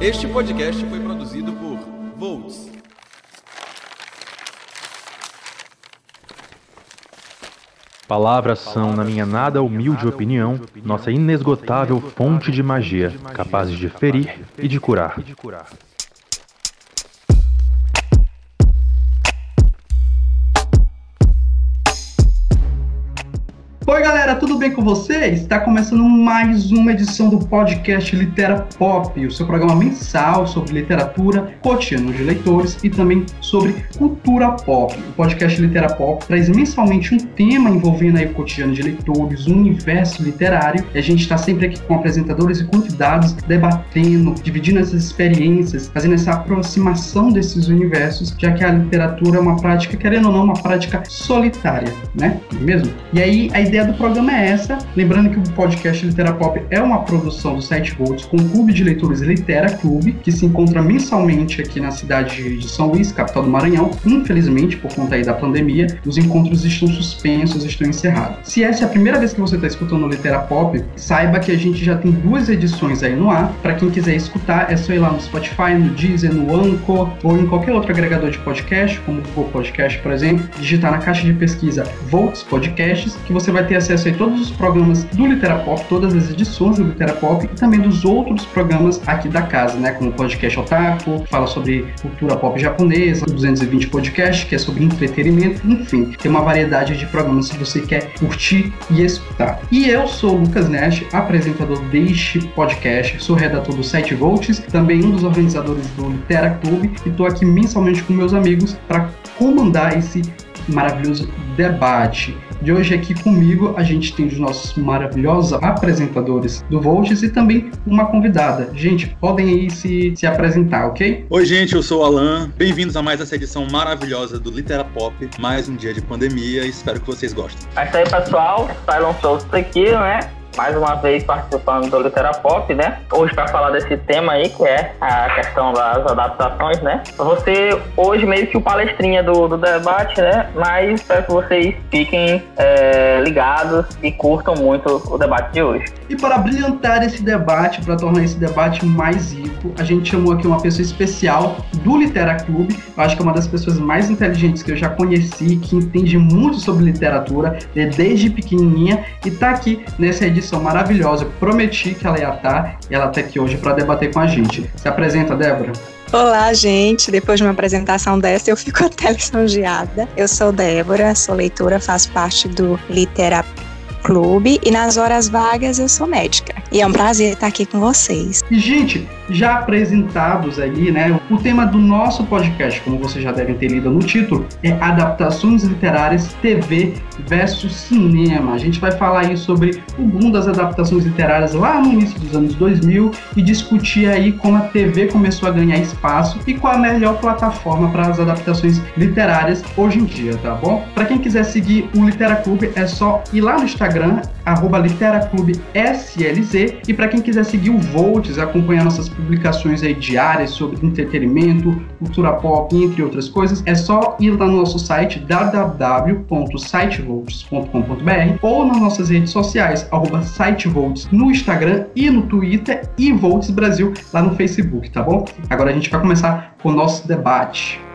Este podcast foi produzido por Volts. Palavras são, na minha nada humilde opinião, nossa inesgotável fonte de magia, capazes de ferir e de curar. Tudo bem com vocês? Está começando mais uma edição do podcast Litera Pop, o seu programa mensal sobre literatura, cotidiano de leitores e também sobre cultura pop. O podcast Litera Pop traz mensalmente um tema envolvendo o cotidiano de leitores, o universo literário, e a gente está sempre aqui com apresentadores e convidados debatendo, dividindo essas experiências, fazendo essa aproximação desses universos, já que a literatura é uma prática, querendo ou não, uma prática solitária, né? É mesmo? E aí, a ideia do programa é essa. Lembrando que o podcast Litera Pop é uma produção do site Volts com o Clube de Leitores Litera Clube, que se encontra mensalmente aqui na cidade de São Luís, capital do Maranhão. Infelizmente, por conta aí da pandemia, os encontros estão suspensos, estão encerrados. Se essa é a primeira vez que você está escutando o Litera Pop, saiba que a gente já tem duas edições aí no ar. Para quem quiser escutar, é só ir lá no Spotify, no Deezer, no Anchor ou em qualquer outro agregador de podcast, como o Google Podcast, por exemplo, digitar na caixa de pesquisa Volts Podcasts, que você vai ter acesso a todos os programas do Literapop, todas as edições do Literapop e também dos outros programas aqui da casa, né? Como o podcast Otaku, fala sobre cultura pop japonesa, 220 podcast, que é sobre entretenimento, enfim, tem uma variedade de programas se você quer curtir e escutar. E eu sou o Lucas Nash, apresentador deste podcast, sou redator do site Volts, também um dos organizadores do Litera Clube e estou aqui mensalmente com meus amigos para comandar esse maravilhoso debate. De hoje aqui comigo a gente tem os nossos maravilhosos apresentadores do Volts e também uma convidada. Gente, podem aí se, se apresentar, ok? Oi, gente, eu sou o Alan. Bem-vindos a mais essa edição maravilhosa do Litera Pop. Mais um dia de pandemia. Espero que vocês gostem. É isso aí, pessoal. Cylon Souls aqui, né? Mais uma vez participando do Litera Pop, né? Hoje para falar desse tema aí, que é a questão das adaptações, né? Você hoje meio que o palestrinha do, do debate, né? Mas espero que vocês fiquem é, ligados e curtam muito o debate de hoje. E para brilhantar esse debate, para tornar esse debate mais rico, a gente chamou aqui uma pessoa especial do Litera Clube. Eu acho que é uma das pessoas mais inteligentes que eu já conheci, que entende muito sobre literatura, é desde pequenininha e está aqui nessa edição maravilhosa. Eu prometi que ela ia estar e ela está aqui hoje para debater com a gente. Se apresenta, Débora. Olá, gente. Depois de uma apresentação dessa, eu fico até lisonjeada. Eu sou Débora, sou leitora, faço parte do Litera Clube e nas horas vagas eu sou médica. E é um prazer estar aqui com vocês. E, gente, já apresentados aí, né? O tema do nosso podcast, como vocês já devem ter lido no título, é adaptações literárias TV versus cinema. A gente vai falar aí sobre o boom das adaptações literárias lá no início dos anos 2000 e discutir aí como a TV começou a ganhar espaço e qual a melhor plataforma para as adaptações literárias hoje em dia, tá bom? Para quem quiser seguir o Litera Clube, é só ir lá no Instagram, arroba SLZ, e para quem quiser seguir o Volts, acompanhar nossas publicações aí diárias sobre entretenimento, cultura pop, entre outras coisas, é só ir lá no nosso site www.sitevolts.com.br ou nas nossas redes sociais, arroba sitevolts no Instagram e no Twitter e Volts Brasil lá no Facebook, tá bom? Agora a gente vai começar com o nosso debate.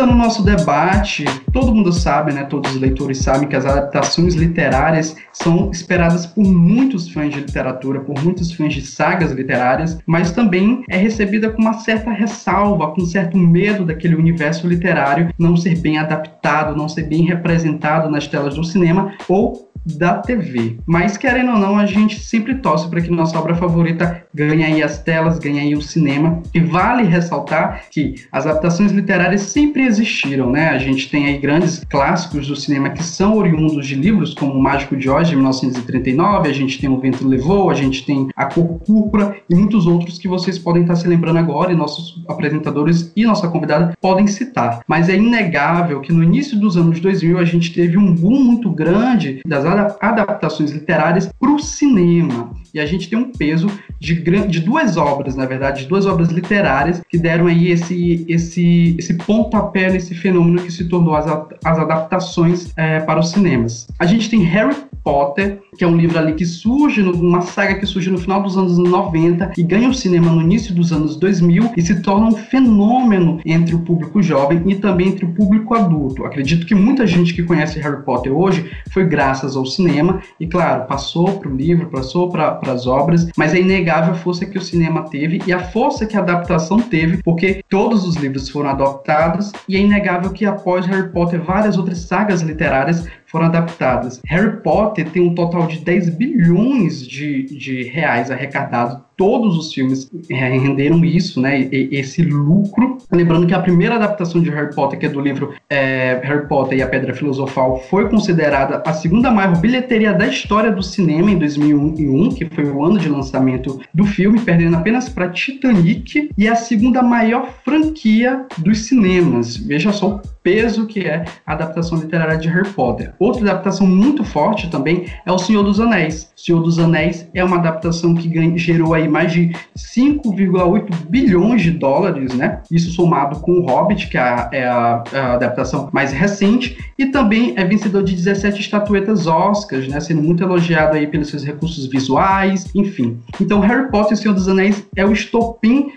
Começando o nosso debate, todo mundo sabe, né, todos os leitores sabem que as adaptações literárias são esperadas por muitos fãs de literatura, por muitos fãs de sagas literárias, mas também é recebida com uma certa ressalva, com um certo medo daquele universo literário não ser bem adaptado, não ser bem representado nas telas do cinema ou da TV. Mas querendo ou não, a gente sempre torce para que nossa obra favorita ganhe aí as telas, ganhe aí o cinema. E vale ressaltar que as adaptações literárias sempre existiram, né? A gente tem aí grandes clássicos do cinema que são oriundos de livros, como O Mágico de Oz, de 1939, a gente tem O Vento Levou, a gente tem A Cor Púrpura e muitos outros que vocês podem estar se lembrando agora e nossos apresentadores e nossa convidada podem citar. Mas é inegável que no início dos anos 2000 a gente teve um boom muito grande das adaptações literárias para o cinema. E a gente tem um peso de, de duas obras, na verdade, de duas obras literárias que deram aí esse, esse, esse pontapé nesse fenômeno que se tornou as, as adaptações é, para os cinemas. A gente tem Harry Potter, que é um livro ali que surge, uma saga que surge no final dos anos 90 e ganha o cinema no início dos anos 2000 e se torna um fenômeno entre o público jovem e também entre o público adulto. Acredito que muita gente que conhece Harry Potter hoje foi graças ao cinema e, claro, passou para o livro, passou para as obras, mas é inegável a força que o cinema teve e a força que a adaptação teve, porque todos os livros foram adaptados e é inegável que após Harry Potter várias outras sagas literárias foram adaptadas. Harry Potter tem um total de 10 bilhões de, de reais arrecadados todos os filmes é, renderam isso, né? Esse lucro. Lembrando que a primeira adaptação de Harry Potter, que é do livro é, Harry Potter e a Pedra Filosofal, foi considerada a segunda maior bilheteria da história do cinema em 2001, que foi o ano de lançamento do filme, perdendo apenas para Titanic, e a segunda maior franquia dos cinemas. Veja só o peso que é a adaptação literária de Harry Potter. Outra adaptação muito forte também é O Senhor dos Anéis. O Senhor dos Anéis é uma adaptação que gerou aí mais de 5,8 bilhões de dólares, né? Isso somado com o Hobbit, que é a, é a, a, adaptação mais recente, e também é vencedor de 17 estatuetas Oscars, né? Sendo muito elogiado aí pelos seus recursos visuais, enfim. Então, Harry Potter e o Senhor dos Anéis é o estopim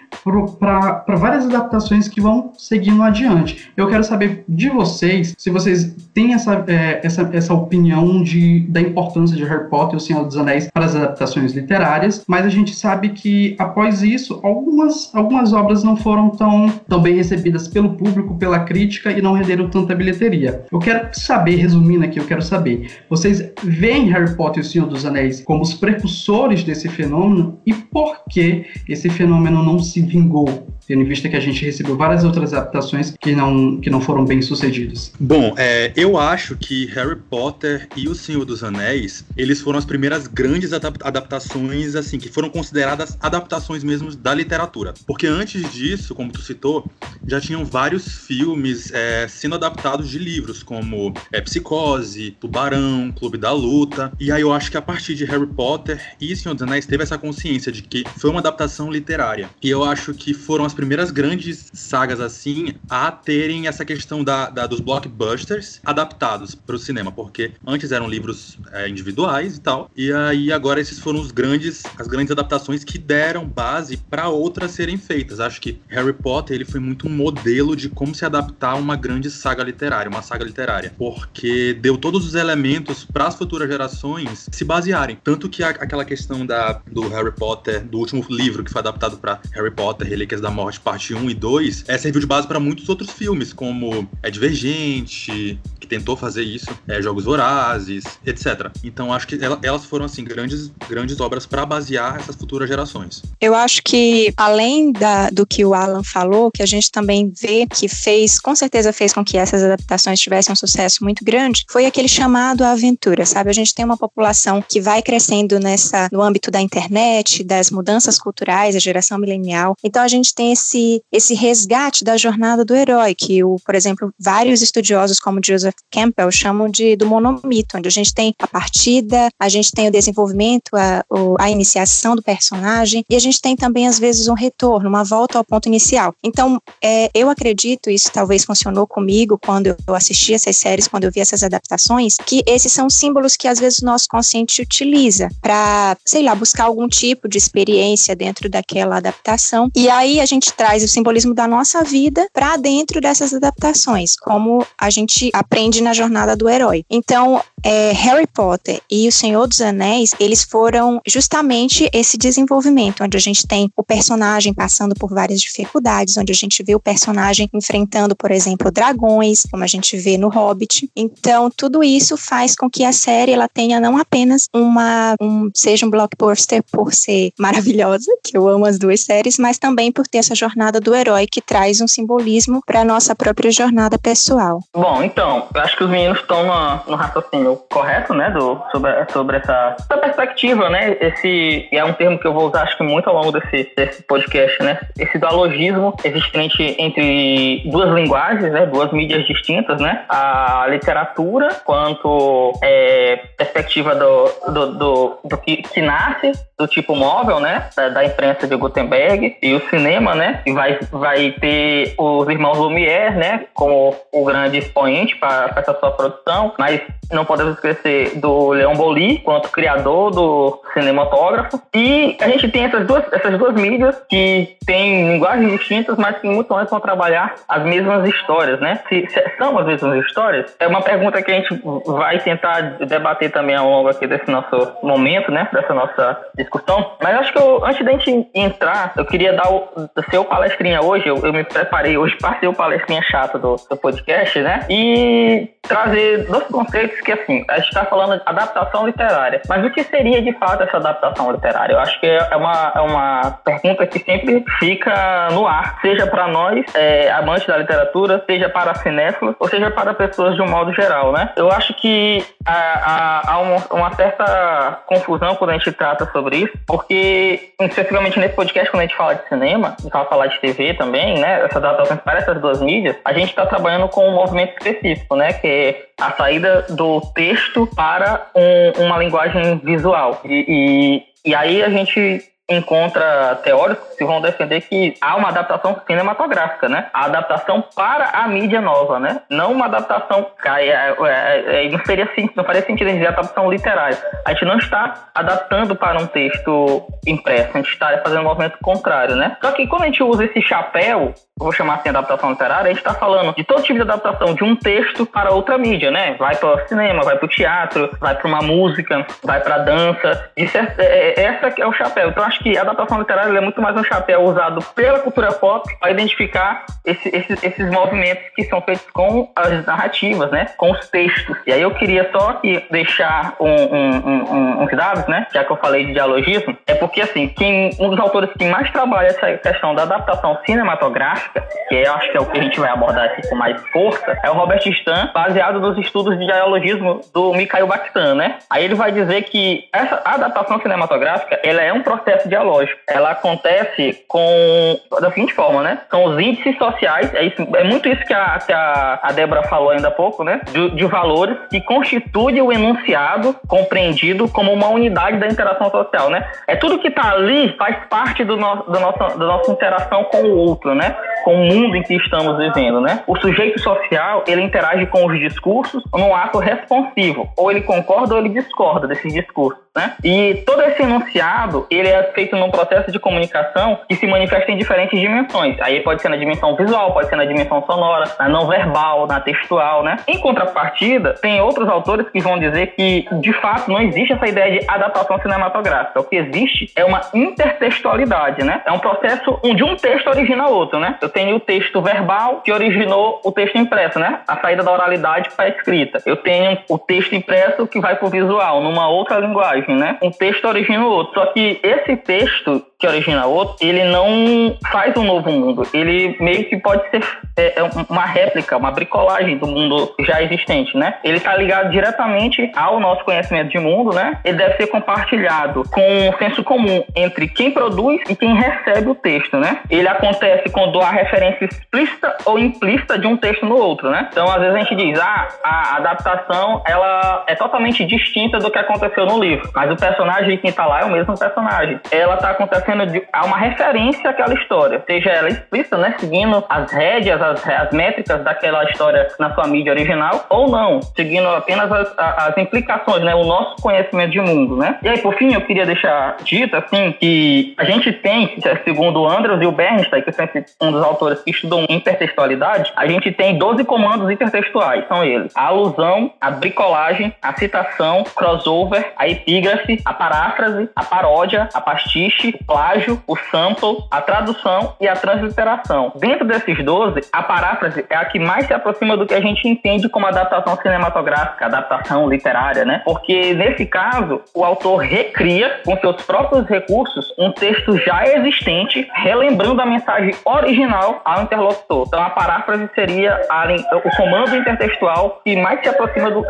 para várias adaptações que vão seguindo adiante. Eu quero saber de vocês se vocês têm essa, é, essa, essa opinião de, da importância de Harry Potter e o Senhor dos Anéis para as adaptações literárias, mas a gente sabe que após isso, algumas, algumas obras não foram tão, tão bem recebidas pelo público, pela crítica e não renderam tanta bilheteria. Eu quero saber, resumindo aqui, eu quero saber, vocês veem Harry Potter e o Senhor dos Anéis como os precursores desse fenômeno e por que esse fenômeno não se vingou? tendo em vista que a gente recebeu várias outras adaptações que não, que não foram bem sucedidas. Bom, é, eu acho que Harry Potter e O Senhor dos Anéis, eles foram as primeiras grandes adaptações, assim, que foram consideradas adaptações mesmo da literatura. Porque antes disso, como tu citou, já tinham vários filmes é, sendo adaptados de livros, como é, Psicose, Tubarão, Clube da Luta. E aí eu acho que a partir de Harry Potter e Senhor dos Anéis teve essa consciência de que foi uma adaptação literária. E eu acho que foram as primeiras grandes sagas assim a terem essa questão da, da dos blockbusters adaptados para o cinema, porque antes eram livros é, individuais e tal, e aí agora esses foram os grandes as grandes adaptações que deram base para outras serem feitas. Acho que Harry Potter ele foi muito um modelo de como se adaptar a uma grande saga literária, uma saga literária, porque deu todos os elementos para as futuras gerações se basearem. Tanto que a, aquela questão da, do Harry Potter, do último livro que foi adaptado para Harry Potter, Relíquias da Morte, parte 1 e 2, é, serviu de base para muitos outros filmes, como É Divergente, que tentou fazer isso, é, Jogos Vorazes, etc. Então acho que elas foram assim grandes, grandes obras para basear essas futuras gerações. Eu acho que, além da, do que o Alan falou, que a gente também vê que fez, com certeza fez com que essas adaptações tivessem um sucesso muito grande, foi aquele chamado à aventura, sabe? A gente tem uma população que vai crescendo nessa, no âmbito da internet, das mudanças culturais, a geração milenial. Então a gente tem esse, esse resgate da jornada do herói, que, o, por exemplo, vários estudiosos como Joseph Campbell chamam de do monomito, onde a gente tem a partida, a gente tem o desenvolvimento, a, a iniciação do personagem e a gente tem também às vezes um retorno, uma volta ao ponto inicial. Então, é, eu acredito, isso talvez funcionou comigo quando eu assisti essas séries, quando eu vi essas adaptações, que esses são símbolos que às vezes o nosso consciente utiliza para, sei lá, buscar algum tipo de experiência dentro daquela adaptação. E aí a gente traz o simbolismo da nossa vida para dentro dessas adaptações, como a gente aprende na jornada do herói. Então, é, Harry Potter e O Senhor dos Anéis, eles foram justamente esse desenvolvimento onde a gente tem o personagem passando por várias dificuldades, onde a gente vê o personagem enfrentando, por exemplo, dragões, como a gente vê no Hobbit. Então, tudo isso faz com que a série ela tenha não apenas uma um, seja um blockbuster por ser maravilhosa, que eu amo as duas séries, mas também por ter essa jornada do herói que traz um simbolismo para nossa própria jornada pessoal. Bom, então, eu acho que os meninos estão no, no raciocínio correto, né, do, sobre, sobre essa, essa perspectiva, né, esse é um termo que eu vou usar acho que muito ao longo desse, desse podcast, né, esse dualogismo existente entre duas linguagens, né, duas mídias distintas, né, a literatura quanto é, perspectiva do, do, do, do que, que nasce do tipo móvel, né, da, da, imprensa de Gutenberg e o cinema, né, e vai, vai ter os irmãos Lumière, né, como o grande expoente para essa sua produção, mas não podemos esquecer do Leon Boli, quanto criador do cinematógrafo. E a gente tem essas duas, essas duas mídias que têm linguagens distintas, mas que muito antes vão trabalhar as mesmas histórias, né? Se, se, são as mesmas histórias? É uma pergunta que a gente vai tentar debater também ao longo aqui desse nosso momento, né? Dessa nossa discussão. Mas acho que eu, antes da gente entrar, eu queria dar o, ser o palestrinha hoje. Eu, eu me preparei hoje para ser o palestrinha chato do, do podcast, né? E trazer dois conceitos que, assim, a gente está falando de adaptação literária. Mas o que seria de fato essa adaptação literária? Eu acho que é uma, é uma pergunta que sempre fica no ar, seja para nós, é, amantes da literatura, seja para cinéfilos, ou seja para pessoas de um modo geral, né? Eu acho que há, há uma, uma, certa confusão quando a gente trata sobre isso, porque, especificamente nesse podcast, quando a gente fala de cinema, e fala falar de TV também, né? Essa adaptação para essas duas mídias, a gente está trabalhando com um movimento específico, né? Que é a saída do texto para um, uma linguagem visual. E, e, e aí a gente encontra teóricos que vão defender que há uma adaptação cinematográfica, né? A adaptação para a mídia nova, né? Não uma adaptação, é, é, é, não seria não faria sentido dizer adaptação literária. A gente não está adaptando para um texto impresso, a gente está fazendo um movimento contrário, né? Só que quando a gente usa esse chapéu vou chamar assim adaptação literária, a gente está falando de todo tipo de adaptação de um texto para outra mídia, né? Vai para o cinema, vai para o teatro, vai para uma música, vai para dança. Isso é, é, é, essa é o chapéu. Então acho que a adaptação literária é muito mais um chapéu usado pela cultura pop para identificar esse, esses, esses movimentos que são feitos com as narrativas, né? Com os textos. E aí eu queria só aqui deixar um, um, um, uns dados, né? Já que eu falei de dialogismo, é porque assim, quem, um dos autores que mais trabalha essa questão da adaptação cinematográfica que eu acho que é o que a gente vai abordar aqui com mais força, é o Robert Stan, baseado nos estudos de dialogismo do Mikhail Bakhtin, né? Aí ele vai dizer que essa adaptação cinematográfica, ela é um processo dialógico. Ela acontece com da seguinte forma, né? São os índices sociais, é, isso, é muito isso que a, a, a Débora falou ainda há pouco, né? De, de valores que constitui o enunciado compreendido como uma unidade da interação social, né? É tudo que está ali faz parte do, no, do nosso, da nossa interação com o outro, né? Com o mundo em que estamos vivendo, né? O sujeito social, ele interage com os discursos num ato responsivo, ou ele concorda ou ele discorda desses discursos, né? E todo esse enunciado, ele é feito num processo de comunicação que se manifesta em diferentes dimensões. Aí pode ser na dimensão visual, pode ser na dimensão sonora, na não verbal, na textual, né? Em contrapartida, tem outros autores que vão dizer que, de fato, não existe essa ideia de adaptação cinematográfica. O que existe é uma intertextualidade, né? É um processo onde um texto origina outro, né? Eu tenho o texto verbal que originou o texto impresso, né? A saída da oralidade para a escrita. Eu tenho o texto impresso que vai para o visual, numa outra linguagem, né? Um texto origina o outro. Só que esse texto que origina outro, ele não faz um novo mundo. Ele meio que pode ser é, é uma réplica, uma bricolagem do mundo já existente, né? Ele está ligado diretamente ao nosso conhecimento de mundo, né? Ele deve ser compartilhado com um senso comum entre quem produz e quem recebe o texto, né? Ele acontece quando há referência explícita ou implícita de um texto no outro, né? Então, às vezes a gente diz, ah, a adaptação, ela é totalmente distinta do que aconteceu no livro, mas o personagem que está lá é o mesmo personagem. Ela está acontecendo de, há uma referência àquela história, seja ela explícita, né, seguindo as rédeas, as, as métricas daquela história na sua mídia original, ou não, seguindo apenas as, as implicações, né, o nosso conhecimento de mundo, né? E aí, por fim, eu queria deixar dito, assim, que a gente tem, segundo o Andrews e o Bernstein, que sempre um dos autores que estudam intertextualidade, a gente tem 12 comandos intertextuais, são eles. A alusão, a bricolagem, a citação, crossover, a epígrafe, a paráfrase, a paródia, a pastiche, plágio, o sample, a tradução e a transliteração. Dentro desses 12, a paráfrase é a que mais se aproxima do que a gente entende como adaptação cinematográfica, adaptação literária, né? Porque nesse caso, o autor recria com seus próprios recursos um texto já existente, relembrando a mensagem original ao interlocutor. Então a paráfrase seria a, o comando intertextual que mais se aproxima do,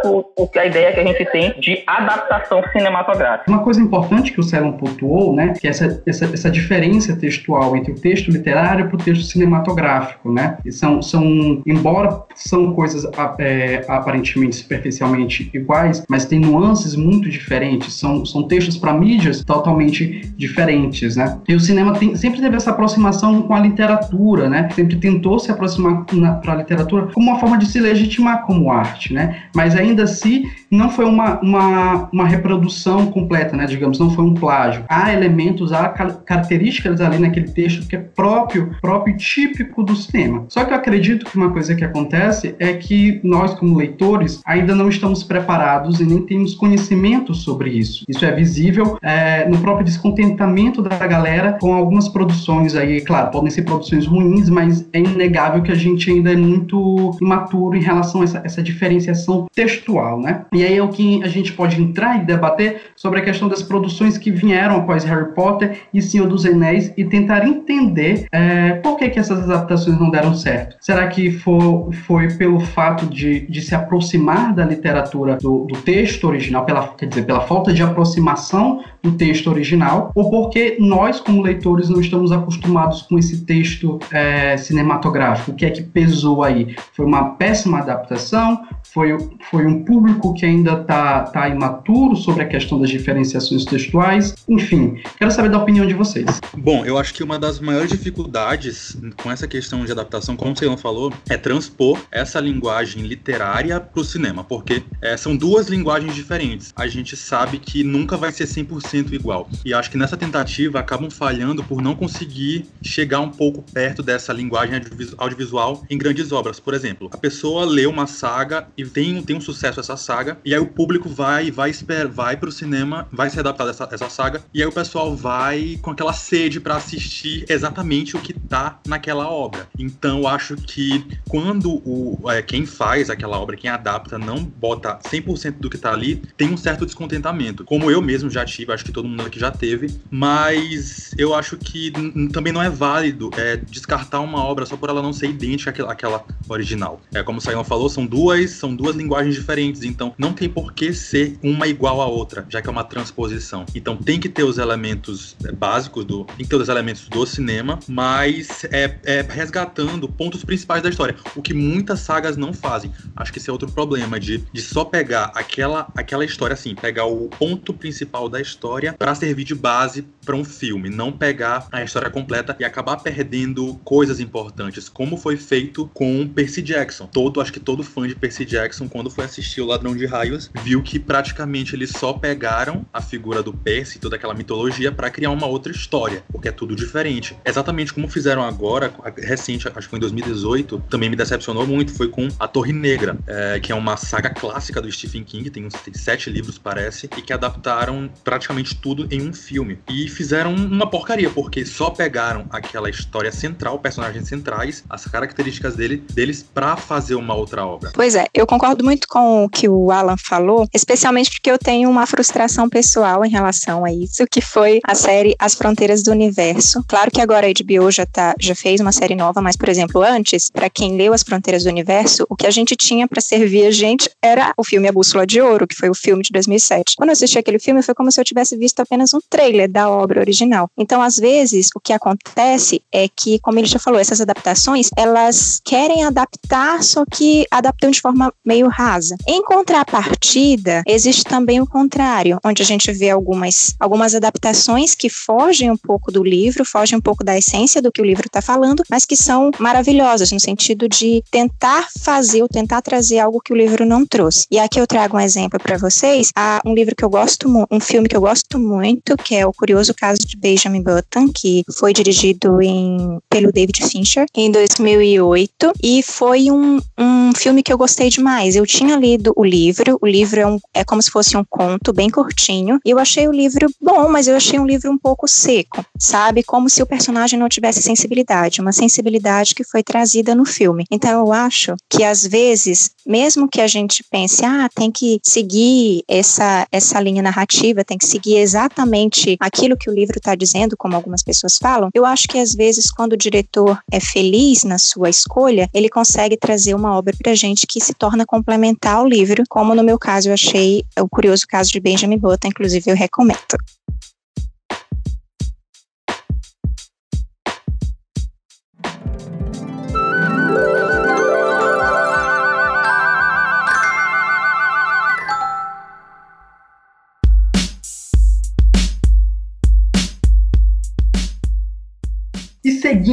que a ideia que a gente tem de adaptação cinematográfica. Uma coisa importante que o Celon pontuou, né, que essa, essa, essa diferença textual entre o texto literário para o texto cinematográfico, né? E são, são, embora são coisas é, aparentemente superficialmente iguais, mas tem nuances muito diferentes. São, são textos para mídias totalmente diferentes, né? E o cinema tem, sempre teve essa aproximação com a literatura, né? Sempre tentou se aproximar para a literatura como uma forma de se legitimar como arte, né? Mas ainda assim não foi uma, uma, uma reprodução completa, né? Digamos, não foi um plágio. Há elementos, há características ali naquele texto que é próprio, próprio típico do cinema. Só que eu acredito que uma coisa que acontece é que nós, como leitores, ainda não estamos preparados e nem temos conhecimento sobre isso. Isso é visível é, no próprio descontentamento da galera com algumas produções aí, claro, podem ser produções ruins, mas é inegável que a gente ainda é muito imaturo em relação a essa, essa diferenciação textual, né? E aí é o que a gente pode entrar e debater sobre a questão das produções que vieram após Harry Potter e Senhor dos Anéis e tentar entender é, por que, que essas adaptações não deram certo. Será que for, foi pelo fato de, de se aproximar da literatura do, do texto original, pela, quer dizer, pela falta de aproximação do texto original, ou porque nós, como leitores, não estamos acostumados com esse texto é, cinematográfico? O que é que pesou aí? Foi uma péssima adaptação? Foi, foi um público que ainda está tá imaturo sobre a questão das diferenciações textuais? Enfim, quero saber da opinião de vocês. Bom, eu acho que uma das maiores dificuldades com essa questão de adaptação, como você não falou, é transpor essa linguagem literária para o cinema, porque é, são duas linguagens diferentes. A gente sabe que nunca vai ser 100% igual. E acho que nessa tentativa acabam falhando por não conseguir chegar um pouco perto dessa linguagem audiovisual em grandes obras. Por exemplo, a pessoa lê uma saga e tem, tem um sucesso essa saga, e aí o público vai vai espera, vai pro cinema, vai se adaptar dessa essa saga, e aí o pessoal vai com aquela sede para assistir exatamente o que tá naquela obra. Então eu acho que quando o é, quem faz aquela obra, quem adapta, não bota 100% do que tá ali, tem um certo descontentamento. Como eu mesmo já tive, acho que todo mundo aqui já teve, mas eu acho que também não é válido é, descartar uma obra só por ela não ser idêntica àquela, àquela original. É como o Sayão falou, são duas, são duas linguagens diferentes, então não tem por que ser uma igual à outra, já que é uma transposição. Então tem que ter os elementos é, básicos do, tem que ter os elementos do cinema, mas é, é resgatando pontos principais da história, o que muitas sagas não fazem. Acho que esse é outro problema de, de só pegar aquela aquela história assim, pegar o ponto principal da história para servir de base para um filme, não pegar a história completa e acabar perdendo coisas importantes, como foi feito com Percy Jackson. Todo, acho que todo fã de Percy Jackson, quando foi assistir O Ladrão de Raios, viu que praticamente eles só pegaram a figura do Percy, toda aquela mitologia, para criar uma outra história, porque é tudo diferente. Exatamente como fizeram agora, recente, acho que foi em 2018, também me decepcionou muito, foi com A Torre Negra, é, que é uma saga clássica do Stephen King, tem uns tem sete livros, parece, e que adaptaram praticamente tudo em um filme. E fizeram uma porcaria, porque só pegaram aquela história central, personagens centrais, as características dele, deles para fazer uma outra obra. Pois é, eu concordo muito com o que o Alan falou, especialmente porque eu tenho uma frustração pessoal em relação a isso, que foi a série As Fronteiras do Universo. Claro que agora a HBO já, tá, já fez uma série nova, mas, por exemplo, antes, para quem leu As Fronteiras do Universo, o que a gente tinha para servir a gente era o filme A Bússola de Ouro, que foi o filme de 2007. Quando eu assisti aquele filme, foi como se eu tivesse visto apenas um trailer da obra original. Então, às vezes, o que acontece é que, como ele já falou, essas adaptações, elas querem adaptar, só que adaptam de forma meio rasa. Em contrapartida, existe também o contrário, onde a gente vê algumas, algumas adaptações que fogem um pouco do livro, fogem um pouco da essência do que o livro está falando, mas que são maravilhosas no sentido de tentar fazer ou tentar trazer algo que o livro não trouxe. E aqui eu trago um exemplo para vocês, há um livro que eu gosto, um filme que eu gosto muito, que é O Curioso Caso de Benjamin Button, que foi dirigido em, pelo David Fincher em 2008 e foi um, um filme que eu gostei demais mais, eu tinha lido o livro, o livro é, um, é como se fosse um conto bem curtinho, e eu achei o livro bom, mas eu achei um livro um pouco seco, sabe? Como se o personagem não tivesse sensibilidade, uma sensibilidade que foi trazida no filme. Então eu acho que às vezes, mesmo que a gente pense, ah, tem que seguir essa, essa linha narrativa, tem que seguir exatamente aquilo que o livro está dizendo, como algumas pessoas falam, eu acho que às vezes, quando o diretor é feliz na sua escolha, ele consegue trazer uma obra pra gente que se torna complementar ao livro, como no meu caso eu achei o curioso caso de Benjamin Button, inclusive eu recomendo.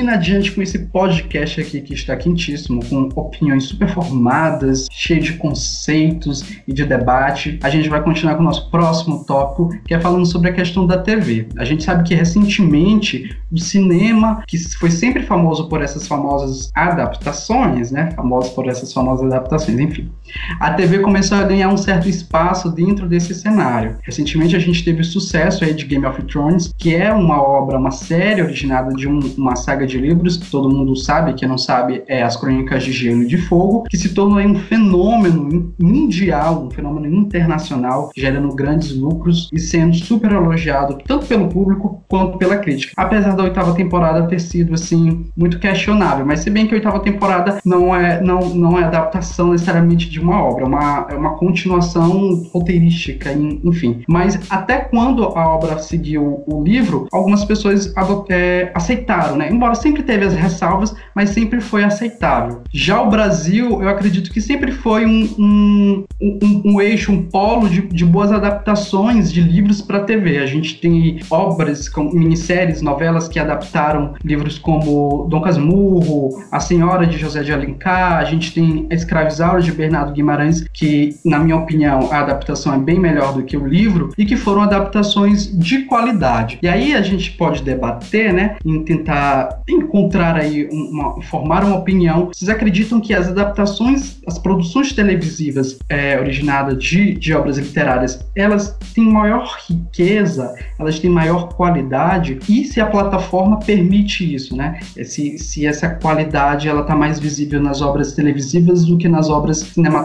Seguindo adiante com esse podcast aqui que está quentíssimo, com opiniões super formadas, cheio de conceitos e de debate, a gente vai continuar com o nosso próximo tópico, que é falando sobre a questão da TV. A gente sabe que recentemente o cinema, que foi sempre famoso por essas famosas adaptações, né? Famoso por essas famosas adaptações, enfim. A TV começou a ganhar um certo espaço dentro desse cenário. Recentemente a gente teve o sucesso aí de Game of Thrones, que é uma obra, uma série originada de um, uma saga de livros, que todo mundo sabe, que não sabe, é As Crônicas de Gelo e de Fogo, que se tornou um fenômeno mundial, um fenômeno internacional, gerando grandes lucros e sendo super elogiado tanto pelo público quanto pela crítica. Apesar da oitava temporada ter sido assim muito questionável, mas se bem que a oitava temporada não é não, não é adaptação necessariamente de uma obra, é uma, é uma continuação roteirística, enfim. Mas até quando a obra seguiu o livro, algumas pessoas é, aceitaram, né? Embora sempre teve as ressalvas, mas sempre foi aceitável. Já o Brasil, eu acredito que sempre foi um, um, um, um eixo, um polo de, de boas adaptações de livros para TV. A gente tem obras, com minisséries, novelas que adaptaram livros como Dom Casmurro, A Senhora de José de Alencar, a gente tem A Escravizaura de Bernardo Guimarães, que, na minha opinião, a adaptação é bem melhor do que o livro, e que foram adaptações de qualidade. E aí a gente pode debater, né, em tentar encontrar aí uma, formar uma opinião. Vocês acreditam que as adaptações, as produções televisivas é, originadas de, de obras literárias, elas têm maior riqueza, elas têm maior qualidade e se a plataforma permite isso, né? Se, se essa qualidade ela está mais visível nas obras televisivas do que nas obras cinematográficas.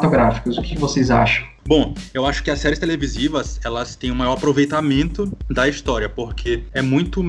O que vocês acham? Bom, eu acho que as séries televisivas elas têm um maior aproveitamento da história, porque é muito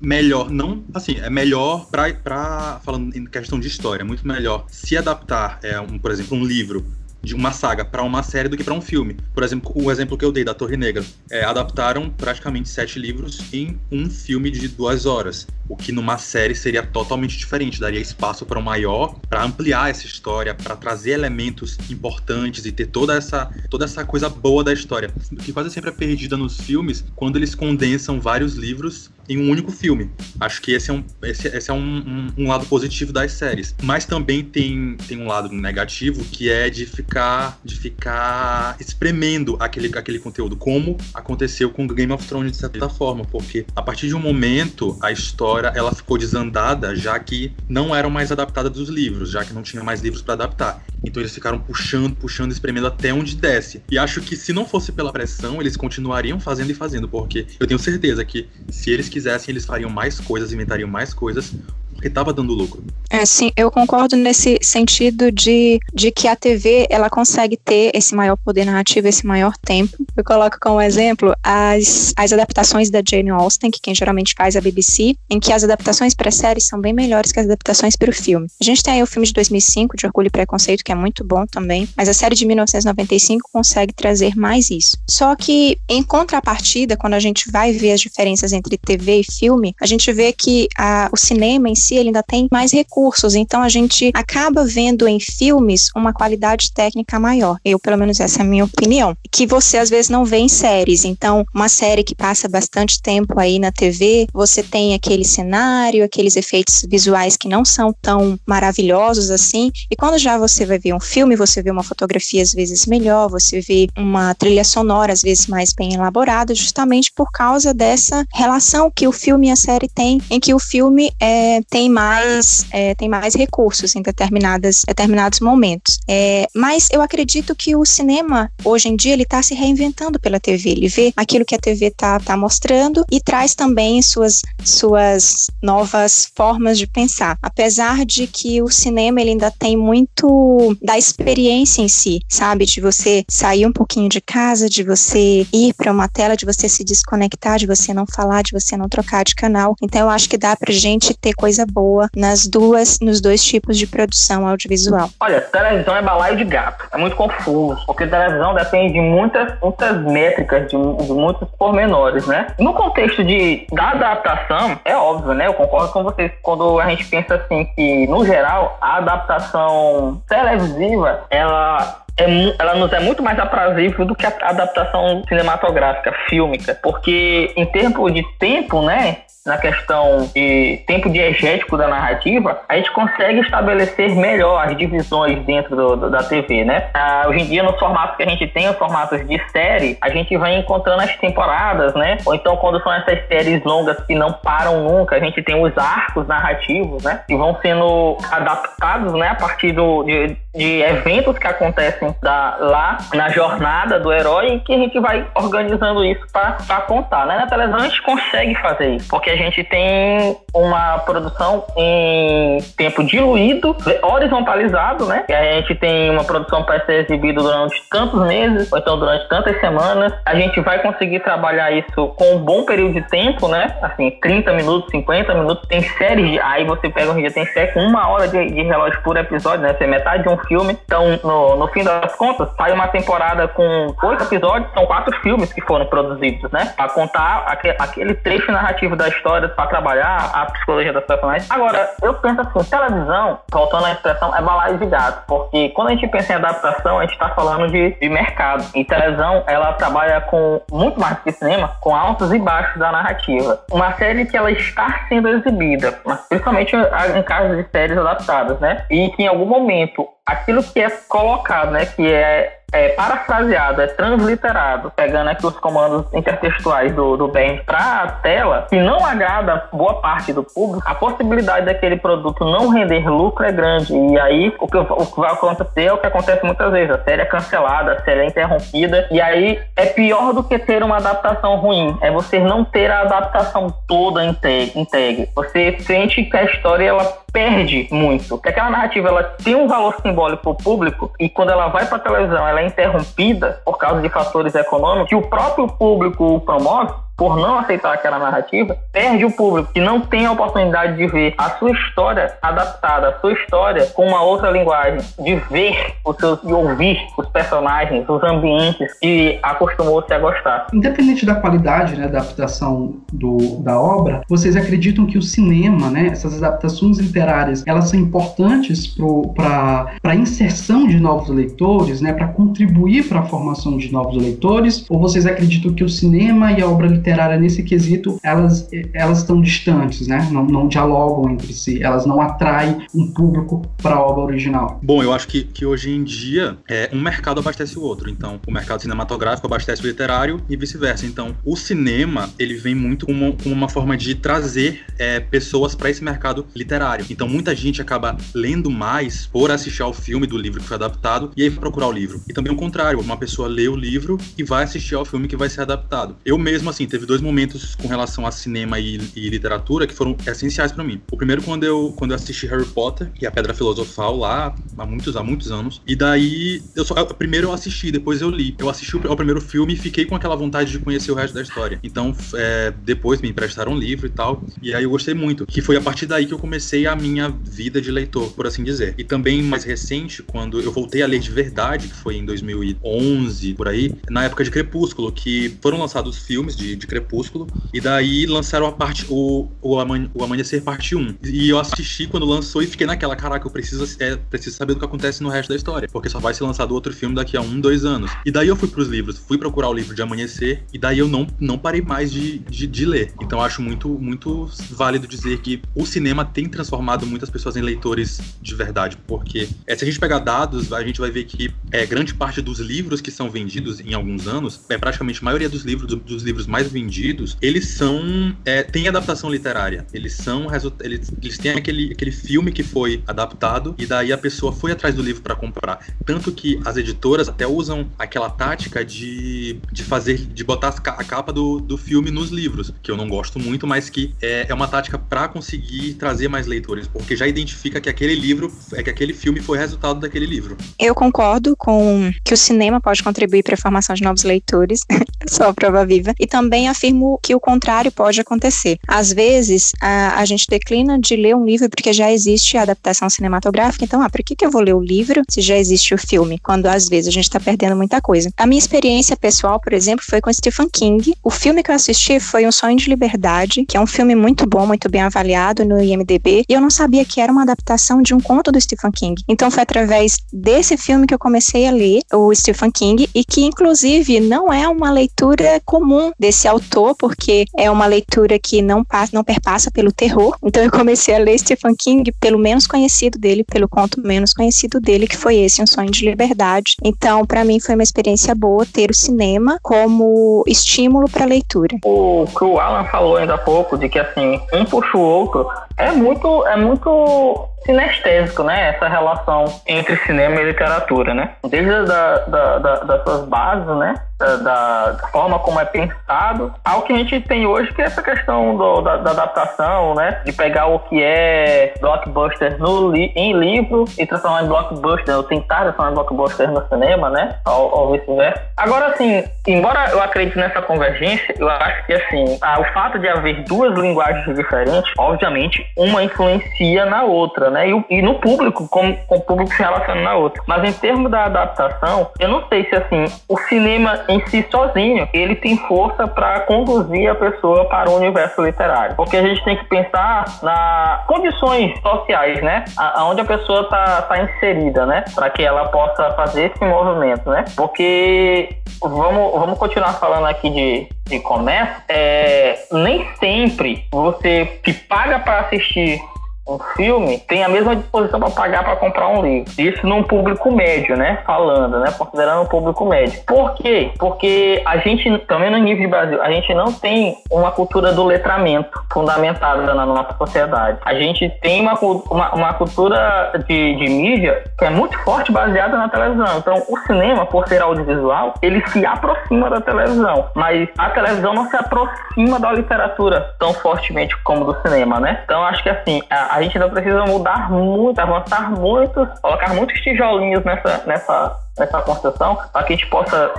melhor, não, assim, é melhor pra falando em questão de história, é muito melhor se adaptar, é, um, por exemplo, um livro de uma saga para uma série do que para um filme. Por exemplo, o exemplo que eu dei da Torre Negra. É, adaptaram praticamente sete livros em um filme de duas horas, o que numa série seria totalmente diferente, daria espaço para um maior, para ampliar essa história, para trazer elementos importantes e ter toda essa, toda essa coisa boa da história, que quase sempre é perdida nos filmes quando eles condensam vários livros em um único filme. Acho que esse é um, esse, esse é um, um, um, lado positivo das séries. Mas também tem, tem um lado negativo que é de ficar, de ficar espremendo aquele, aquele conteúdo, como aconteceu com Game of Thrones de certa forma, porque a partir de um momento a história ela ficou desandada, já que não eram mais adaptadas dos livros, já que não tinha mais livros para adaptar. Então eles ficaram puxando, puxando, espremendo até onde desce. E acho que se não fosse pela pressão, eles continuariam fazendo e fazendo, porque eu tenho certeza que se eles quisessem, eles fariam mais coisas, inventariam mais coisas, porque estava dando lucro. É, sim, eu concordo nesse sentido de, de que a TV ela consegue ter esse maior poder narrativo, esse maior tempo. Eu coloco como exemplo as, as adaptações da Jane Austen, que quem geralmente faz a BBC, em que as adaptações para séries são bem melhores que as adaptações para o filme. A gente tem aí o filme de 2005, de Orgulho e Preconceito, que é muito bom também, mas a série de 1995 consegue trazer mais isso. Só que, em contrapartida, quando a gente vai ver as diferenças entre TV e filme, a gente vê que a, o cinema em si ele ainda tem mais recursos, então a gente acaba vendo em filmes uma qualidade técnica maior. Eu, pelo menos, essa é a minha opinião. Que você às vezes não vê em séries. Então, uma série que passa bastante tempo aí na TV, você tem aquele cenário, aqueles efeitos visuais que não são tão maravilhosos assim. E quando já você vai ver um filme, você vê uma fotografia às vezes melhor, você vê uma trilha sonora às vezes mais bem elaborada, justamente por causa dessa relação que o filme e a série têm, em que o filme é, tem tem mais é, tem mais recursos em determinadas, determinados momentos. É, mas eu acredito que o cinema, hoje em dia, ele está se reinventando pela TV. Ele vê aquilo que a TV está tá mostrando e traz também suas, suas novas formas de pensar. Apesar de que o cinema ele ainda tem muito da experiência em si, sabe? De você sair um pouquinho de casa, de você ir para uma tela, de você se desconectar, de você não falar, de você não trocar de canal. Então eu acho que dá pra gente ter coisa boa nas duas, nos dois tipos de produção audiovisual. Olha, televisão é balaio de gato. É muito confuso, porque televisão depende de muitas, muitas métricas, de, de muitos pormenores, né? No contexto de, da adaptação, é óbvio, né? Eu concordo com vocês quando a gente pensa assim que, no geral, a adaptação televisiva, ela é, ela nos é muito mais aprazível do que a adaptação cinematográfica, fílmica, porque em termos de tempo, né, na questão de tempo diegético da narrativa, a gente consegue estabelecer melhor as divisões dentro do, do, da TV, né? Ah, hoje em dia, no formato que a gente tem, os formatos de série, a gente vai encontrando as temporadas, né? Ou então, quando são essas séries longas que não param nunca, a gente tem os arcos narrativos, né? Que vão sendo adaptados, né? A partir do, de, de eventos que acontecem da, lá na jornada do herói e que a gente vai organizando isso para contar, né? Na televisão a gente consegue fazer isso, porque a gente tem uma produção em tempo diluído, horizontalizado, né? E a gente tem uma produção para ser exibida durante tantos meses, ou então durante tantas semanas. A gente vai conseguir trabalhar isso com um bom período de tempo, né? Assim, 30 minutos, 50 minutos. Tem séries, aí você pega um dia, tem série com uma hora de, de relógio por episódio, né? Você é metade de um filme. Então, no, no fim das contas, sai uma temporada com oito episódios, são quatro filmes que foram produzidos, né? Para contar aquele, aquele trecho narrativo da história, para trabalhar a psicologia das personagens. Agora, eu penso assim, televisão, voltando à expressão, é balaio de gato, porque quando a gente pensa em adaptação, a gente está falando de, de mercado. E televisão, ela trabalha com muito mais que cinema, com altos e baixos da narrativa. Uma série que ela está sendo exibida, mas principalmente em casos de séries adaptadas, né? E que em algum momento aquilo que é colocado, né, que é é parafraseado, é transliterado, pegando aqui os comandos intertextuais do, do Ben para a tela, que não agrada boa parte do público, a possibilidade daquele produto não render lucro é grande. E aí o que, o que vai acontecer é o que acontece muitas vezes: a série é cancelada, a série é interrompida, e aí é pior do que ter uma adaptação ruim, é você não ter a adaptação toda integre. Você sente que a história ela perde muito. Porque aquela narrativa ela tem um valor simbólico para o público e quando ela vai para televisão ela é interrompida por causa de fatores econômicos que o próprio público promove, por não aceitar aquela narrativa, perde o público que não tem a oportunidade de ver a sua história adaptada, a sua história com uma outra linguagem, de ver os seus e ouvir os personagens, os ambientes que acostumou-se a gostar. Independente da qualidade, né, da adaptação do, da obra, vocês acreditam que o cinema, né, essas adaptações literárias, elas são importantes para a inserção de novos leitores, né, para contribuir para a formação de novos leitores? Ou vocês acreditam que o cinema e a obra literária literária nesse quesito, elas elas estão distantes, né? Não, não dialogam entre si, elas não atraem um público para a obra original. Bom, eu acho que, que hoje em dia é, um mercado abastece o outro. Então, o mercado cinematográfico abastece o literário e vice-versa. Então, o cinema ele vem muito como, como uma forma de trazer é, pessoas para esse mercado literário. Então, muita gente acaba lendo mais por assistir ao filme do livro que foi adaptado e aí procurar o livro. E também o contrário, uma pessoa lê o livro e vai assistir ao filme que vai ser adaptado. Eu mesmo, assim, dois momentos com relação a cinema e, e literatura que foram essenciais para mim. O primeiro quando eu quando eu assisti Harry Potter e a Pedra Filosofal lá há muitos há muitos anos. E daí eu só primeiro eu assisti, depois eu li. Eu assisti o, o primeiro filme e fiquei com aquela vontade de conhecer o resto da história. Então é, depois me emprestaram um livro e tal. E aí eu gostei muito. Que foi a partir daí que eu comecei a minha vida de leitor, por assim dizer. E também mais recente, quando eu voltei a ler de verdade, que foi em 2011 por aí, na época de Crepúsculo, que foram lançados filmes de, de Crepúsculo, e daí lançaram a parte, o, o, Aman o Amanhecer Parte 1. E eu assisti quando lançou e fiquei naquela, caraca, eu preciso, é, preciso saber do que acontece no resto da história, porque só vai ser lançado outro filme daqui a um, dois anos. E daí eu fui pros livros, fui procurar o livro de Amanhecer, e daí eu não, não parei mais de, de, de ler. Então acho muito, muito válido dizer que o cinema tem transformado muitas pessoas em leitores de verdade, porque é, se a gente pegar dados, a gente vai ver que é, grande parte dos livros que são vendidos em alguns anos, é praticamente a maioria dos livros, dos livros mais vendidos vendidos, eles são. É, tem adaptação literária. Eles são. Eles, eles têm aquele, aquele filme que foi adaptado e daí a pessoa foi atrás do livro para comprar. Tanto que as editoras até usam aquela tática de, de fazer. de botar a capa do, do filme nos livros, que eu não gosto muito, mas que é, é uma tática para conseguir trazer mais leitores, porque já identifica que aquele livro, é que aquele filme foi resultado daquele livro. Eu concordo com que o cinema pode contribuir para a formação de novos leitores, sou a prova viva, e também afirmo que o contrário pode acontecer. Às vezes, a, a gente declina de ler um livro porque já existe a adaptação cinematográfica, então, ah, por que, que eu vou ler o livro se já existe o filme? Quando às vezes a gente está perdendo muita coisa. A minha experiência pessoal, por exemplo, foi com Stephen King. O filme que eu assisti foi Um Sonho de Liberdade, que é um filme muito bom, muito bem avaliado no IMDb, e eu não sabia que era uma adaptação de um conto do Stephen King. Então foi através desse filme que eu comecei a ler o Stephen King e que inclusive não é uma leitura comum desse autor, porque é uma leitura que não passa, não perpassa pelo terror. Então eu comecei a ler Stephen King pelo menos conhecido dele, pelo conto menos conhecido dele, que foi esse Um Sonho de Liberdade. Então, para mim foi uma experiência boa ter o cinema como estímulo para leitura. O que o Alan falou ainda há pouco de que assim, um puxa o outro, é muito é muito sinestésico, né? Essa relação entre cinema e literatura, né? Desde da, da, da, das suas bases, né? Da, da, forma como é pensado, ao que a gente tem hoje, que é essa questão do, da, da, adaptação, né? De pegar o que é blockbuster no li, em livro e transformar em blockbuster, ou tentar transformar em blockbuster no cinema, né? Ou, ou vice-versa. Agora, assim, embora eu acredite nessa convergência, eu acho que, assim, o fato de haver duas linguagens diferentes, obviamente, uma influencia na outra, né? E, e no público, como, como o público se relaciona na outra. Mas em termos da adaptação, eu não sei se, assim, o cinema em si sozinho, ele tem força para conduzir a pessoa para o universo literário. Porque a gente tem que pensar nas condições sociais, né? Aonde a pessoa está tá inserida, né? Para que ela possa fazer esse movimento, né? Porque vamos, vamos continuar falando aqui de, de comércio. É, nem sempre você que paga para assistir um filme tem a mesma disposição para pagar para comprar um livro. Isso num público médio, né? Falando, né? Considerando um público médio. Por quê? Porque a gente, também no nível de Brasil, a gente não tem uma cultura do letramento fundamentada na nossa sociedade. A gente tem uma, uma, uma cultura de, de mídia que é muito forte baseada na televisão. Então, o cinema, por ser audiovisual, ele se aproxima da televisão, mas a televisão não se aproxima da literatura tão fortemente como do cinema, né? Então, acho que assim, a, a gente ainda precisa mudar muito, avançar muito, colocar muitos tijolinhos nessa, nessa, nessa construção para que a gente possa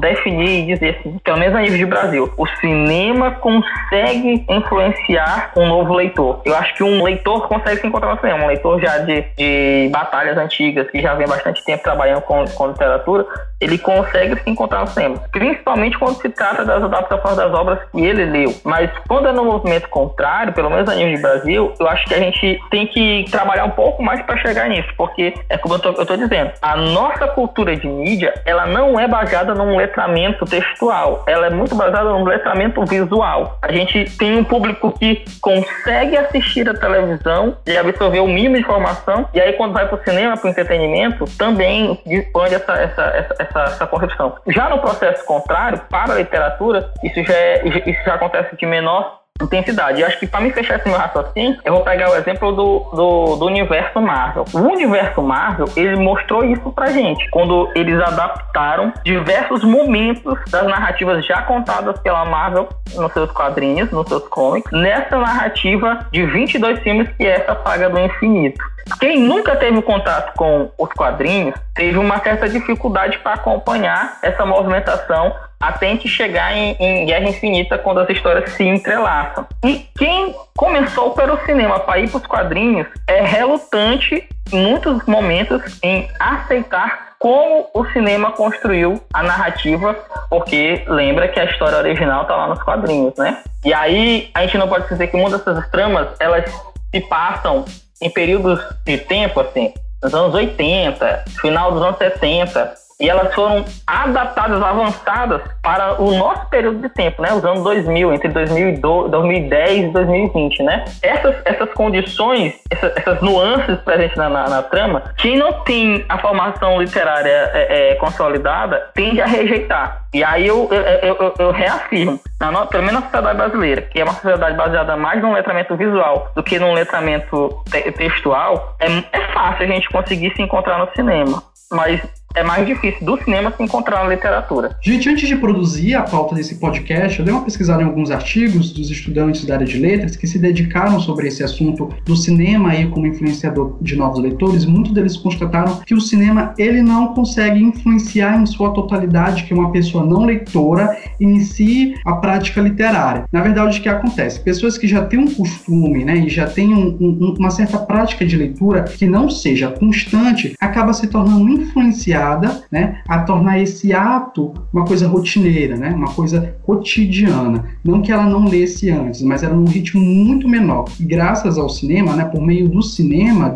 definir e dizer assim, pelo menos a nível de Brasil, o cinema consegue influenciar um novo leitor. Eu acho que um leitor consegue se encontrar no cinema, um leitor já de, de batalhas antigas, que já vem bastante tempo trabalhando com, com literatura, ele consegue se encontrar no cinema. Principalmente quando se trata das adaptações das obras que ele leu. Mas quando é no movimento contrário, pelo menos a nível de Brasil, eu acho que a gente tem que trabalhar um pouco mais para chegar nisso, porque é como eu tô dizendo, a nossa cultura de mídia, ela não é baseada num letramento textual, ela é muito baseada no letramento visual. A gente tem um público que consegue assistir a televisão e absorver o mínimo de informação, e aí quando vai para o cinema, para o entretenimento, também expande essa, essa, essa, essa, essa concepção. Já no processo contrário, para a literatura, isso já, é, isso já acontece de menor intensidade. E acho que para me fechar esse meu raciocínio, eu vou pegar o exemplo do, do, do, universo Marvel. O universo Marvel, ele mostrou isso pra gente, quando eles adaptaram diversos momentos das narrativas já contadas pela Marvel nos seus quadrinhos, nos seus comics, nessa narrativa de 22 filmes que é essa saga do infinito. Quem nunca teve contato com os quadrinhos teve uma certa dificuldade para acompanhar essa movimentação até a gente chegar em, em, Guerra Infinita, quando as histórias se entrelaçam. E quem começou pelo cinema para ir para os quadrinhos é relutante, em muitos momentos, em aceitar como o cinema construiu a narrativa, porque lembra que a história original está lá nos quadrinhos, né? E aí a gente não pode dizer que muitas dessas tramas elas se passam em períodos de tempo assim, nos anos 80, final dos anos 70, e elas foram adaptadas, avançadas para o nosso período de tempo, né? Os anos 2000, entre 2002, 2010 e 2020, né? Essas, essas condições, essas, essas nuances presentes na, na, na, trama, quem não tem a formação literária é, é, consolidada tende a rejeitar. E aí eu, eu, eu, eu reafirmo, na no, pelo menos na sociedade brasileira, que é uma sociedade baseada mais num letramento visual do que num letramento te textual, é, é fácil a gente conseguir se encontrar no cinema. Mas é mais difícil do cinema se encontrar na literatura. Gente, antes de produzir a pauta desse podcast, eu dei uma pesquisada em alguns artigos dos estudantes da área de letras que se dedicaram sobre esse assunto do cinema aí como influenciador de novos leitores. Muitos deles constataram que o cinema ele não consegue influenciar em sua totalidade que uma pessoa não leitora inicie a prática literária. Na verdade, o que acontece? Pessoas que já têm um costume, né, e já têm um, um, uma certa prática de leitura que não seja constante, acaba se tornando influenciada né, a tornar esse ato uma coisa rotineira, né, uma coisa cotidiana. Não que ela não lesse antes, mas era num ritmo muito menor. E graças ao cinema, né, por meio do cinema,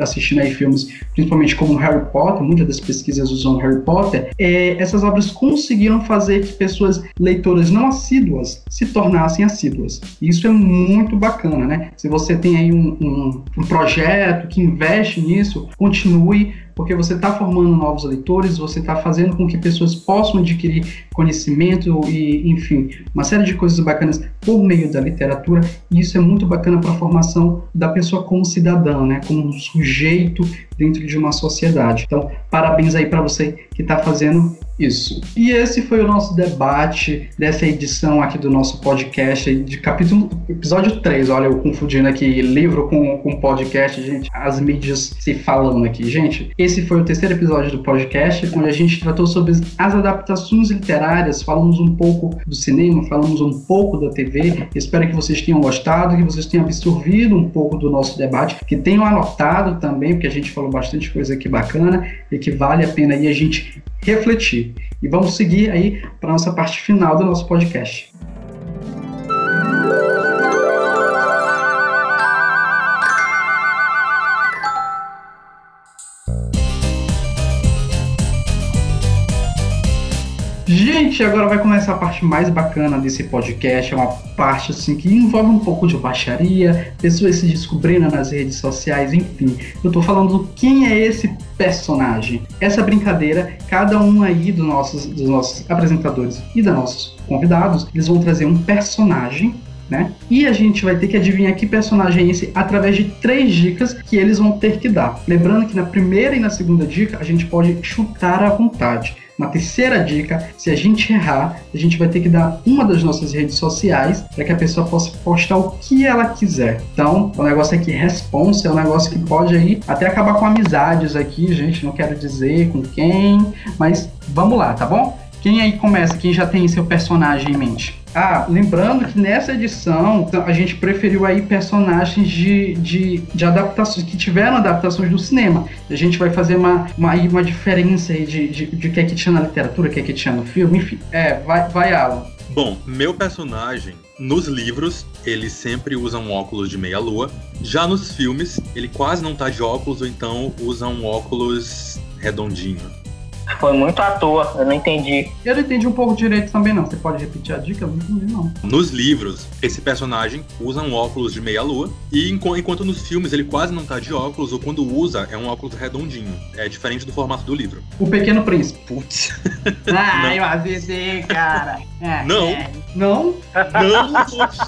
assistindo aí filmes, principalmente como Harry Potter, muitas das pesquisas usam Harry Potter, é, essas obras conseguiram fazer que pessoas leitoras não assíduas se tornassem assíduas. E isso é muito bacana, né? Se você tem aí um, um, um projeto que investe nisso, continue porque você está formando novos leitores, você está fazendo com que pessoas possam adquirir conhecimento e, enfim, uma série de coisas bacanas por meio da literatura, e isso é muito bacana para a formação da pessoa como cidadã, né, como um sujeito dentro de uma sociedade. Então, parabéns aí para você que está fazendo isso. E esse foi o nosso debate dessa edição aqui do nosso podcast de capítulo episódio 3. Olha, eu confundindo aqui livro com, com podcast, gente, as mídias se falando aqui. Gente, esse foi o terceiro episódio do podcast, onde a gente tratou sobre as adaptações literárias, falamos um pouco do cinema, falamos um pouco da TV. Espero que vocês tenham gostado, que vocês tenham absorvido um pouco do nosso debate, que tenham anotado também, porque a gente falou bastante coisa aqui bacana e que vale a pena aí a gente refletir. E vamos seguir aí para a nossa parte final do nosso podcast. Gente, agora vai começar a parte mais bacana desse podcast. É uma parte assim que envolve um pouco de baixaria, pessoas se descobrindo nas redes sociais, enfim. Eu tô falando do quem é esse personagem. Essa brincadeira, cada um aí dos nossos, dos nossos apresentadores e dos nossos convidados, eles vão trazer um personagem né? E a gente vai ter que adivinhar que personagem é esse através de três dicas que eles vão ter que dar. Lembrando que na primeira e na segunda dica a gente pode chutar à vontade. Uma terceira dica, se a gente errar, a gente vai ter que dar uma das nossas redes sociais para que a pessoa possa postar o que ela quiser. Então, o negócio aqui, responsa, é um negócio que pode aí até acabar com amizades aqui, gente, não quero dizer com quem, mas vamos lá, tá bom? Quem aí começa? Quem já tem seu personagem em mente? Ah, lembrando que nessa edição a gente preferiu aí personagens de, de, de adaptações, que tiveram adaptações do cinema. A gente vai fazer uma, uma, uma diferença aí de, de, de que é que tinha na literatura, que é que tinha no filme, enfim. É, vai, vai Alan. Bom, meu personagem, nos livros, ele sempre usa um óculos de meia-lua. Já nos filmes, ele quase não tá de óculos, ou então usa um óculos redondinho. Foi muito à toa, eu não entendi. Eu não entendi um pouco direito também, não. Você pode repetir a dica? Eu não entendi, não. Nos livros, esse personagem usa um óculos de meia-lua, e enquanto nos filmes ele quase não tá de óculos, ou quando usa, é um óculos redondinho. É diferente do formato do livro. O Pequeno Príncipe. Putz. Ah, eu avisei, cara. É, não. É. Não? Não.